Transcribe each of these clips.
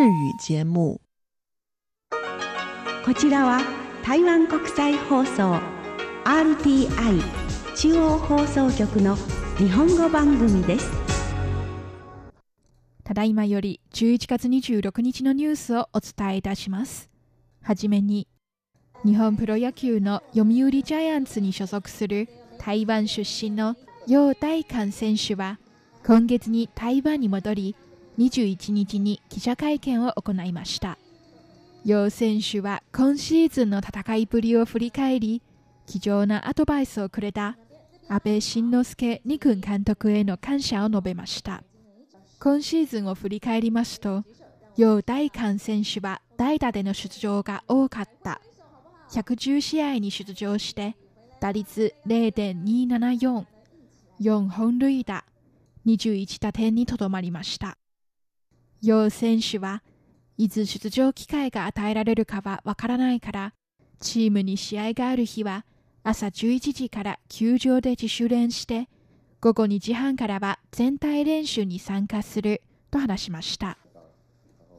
日语节目。こちらは台湾国際放送 RTI 中央放送局の日本語番組です。ただいまより11月26日のニュースをお伝えいたします。はじめに、日本プロ野球の読売ジャイアンツに所属する台湾出身の楊大韓選手は、今月に台湾に戻り、21日に記者会見を行いました。楊選手は今シーズンの戦いぶりを振り返り、貴重なアドバイスをくれた安倍晋之助二軍監督への感謝を述べました。今シーズンを振り返りますと、楊大韓選手は代打での出場が多かった。110試合に出場して、打率0.274、4本塁打、21打点にとどまりました。楊選手はいつ出場機会が与えられるかはわからないから、チームに試合がある日は朝11時から球場で自主練して、午後2時半からは全体練習に参加すると話しました。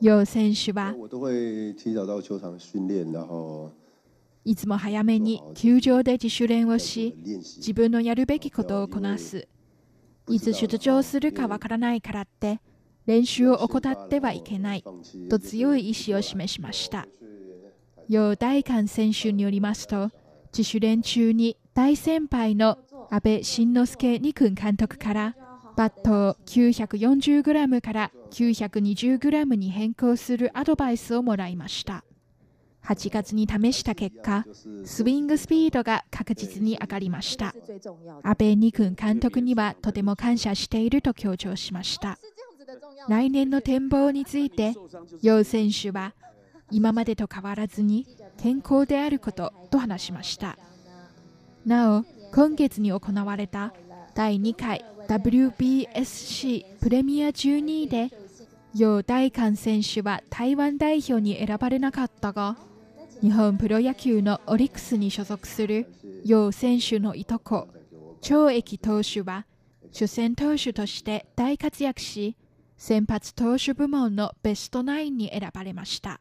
楊選手は，いつも早めに球場で自主練をし、自分のやるべきことをこなす。いつ出場するかわからないからって、練習を怠ってはいけないと強い意志を示しました。楊大韓選手によりますと、自主練中に大先輩の安倍晋之助二軍監督から、バットを 940g から 920g に変更するアドバイスをもらいました。8月に試した結果、スイングスピードが確実に上がりました。安倍二軍監督にはとても感謝していると強調しました。来年の展望について、楊選手は今までと変わらずに健康であることと話しました。なお、今月に行われた第2回 WBSC プレミア12で、楊大韓選手は台湾代表に選ばれなかったが、日本プロ野球のオリックスに所属する楊選手のいとこ、張益投手は、主戦投手として大活躍し、先発投手部門のベストナインに選ばれました。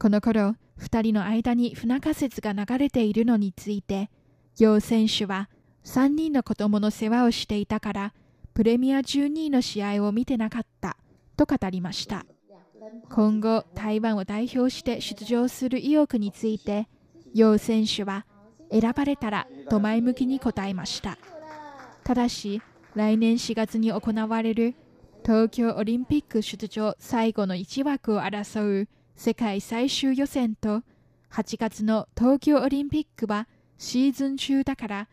この頃、2人の間に不仲説が流れているのについて、楊選手は3人の子供の世話をしていたから、プレミア12位の試合を見てなかったと語りました。今後、台湾を代表して出場する意欲について、楊選手は選ばれたらと前向きに答えました。ただし、来年4月に行われる東京オリンピック出場最後の1枠を争う世界最終予選と8月の東京オリンピックはシーズン中だから、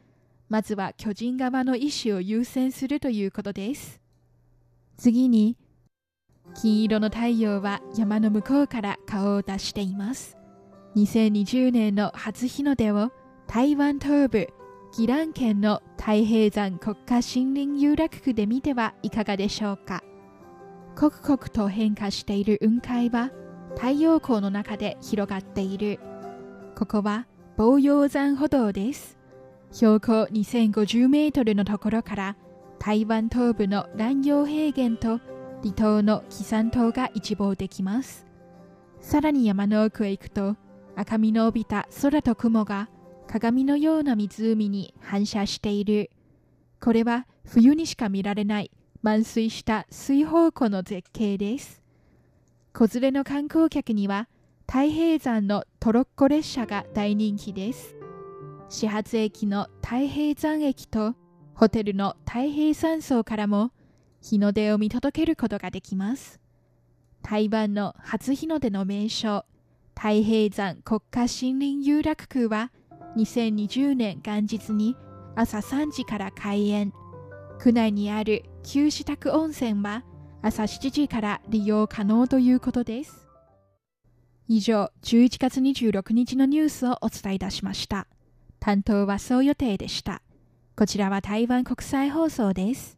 まずは巨人側の意思を優先するということです。次に、金色の太陽は山の向こうから顔を出しています。2020年の初日の出を台湾東部宜蘭県の太平山国家森林遊楽区で見てはいかがでしょうか。刻々と変化している雲海は太陽光の中で広がっている。ここは防陽山歩道です。標高2050メートルのところから台湾東部の蘭陽平原と離島の紀山島が一望できます。さらに山の奥へ行くと赤みの帯びた空と雲が鏡のような湖に反射している。これは冬にしか見られない満水した水宝湖の絶景です。子連れの観光客には太平山のトロッコ列車が大人気です。始発駅の太平山駅とホテルの太平山荘からも日の出を見届けることができます。台湾の初日の出の名所、太平山国家森林遊楽区は2020年元日に朝3時から開園。区内にある旧支宅温泉は朝7時から利用可能ということです。以上、11月26日のニュースをお伝えいたしました。担当はそう予定でした。こちらは台湾国際放送です。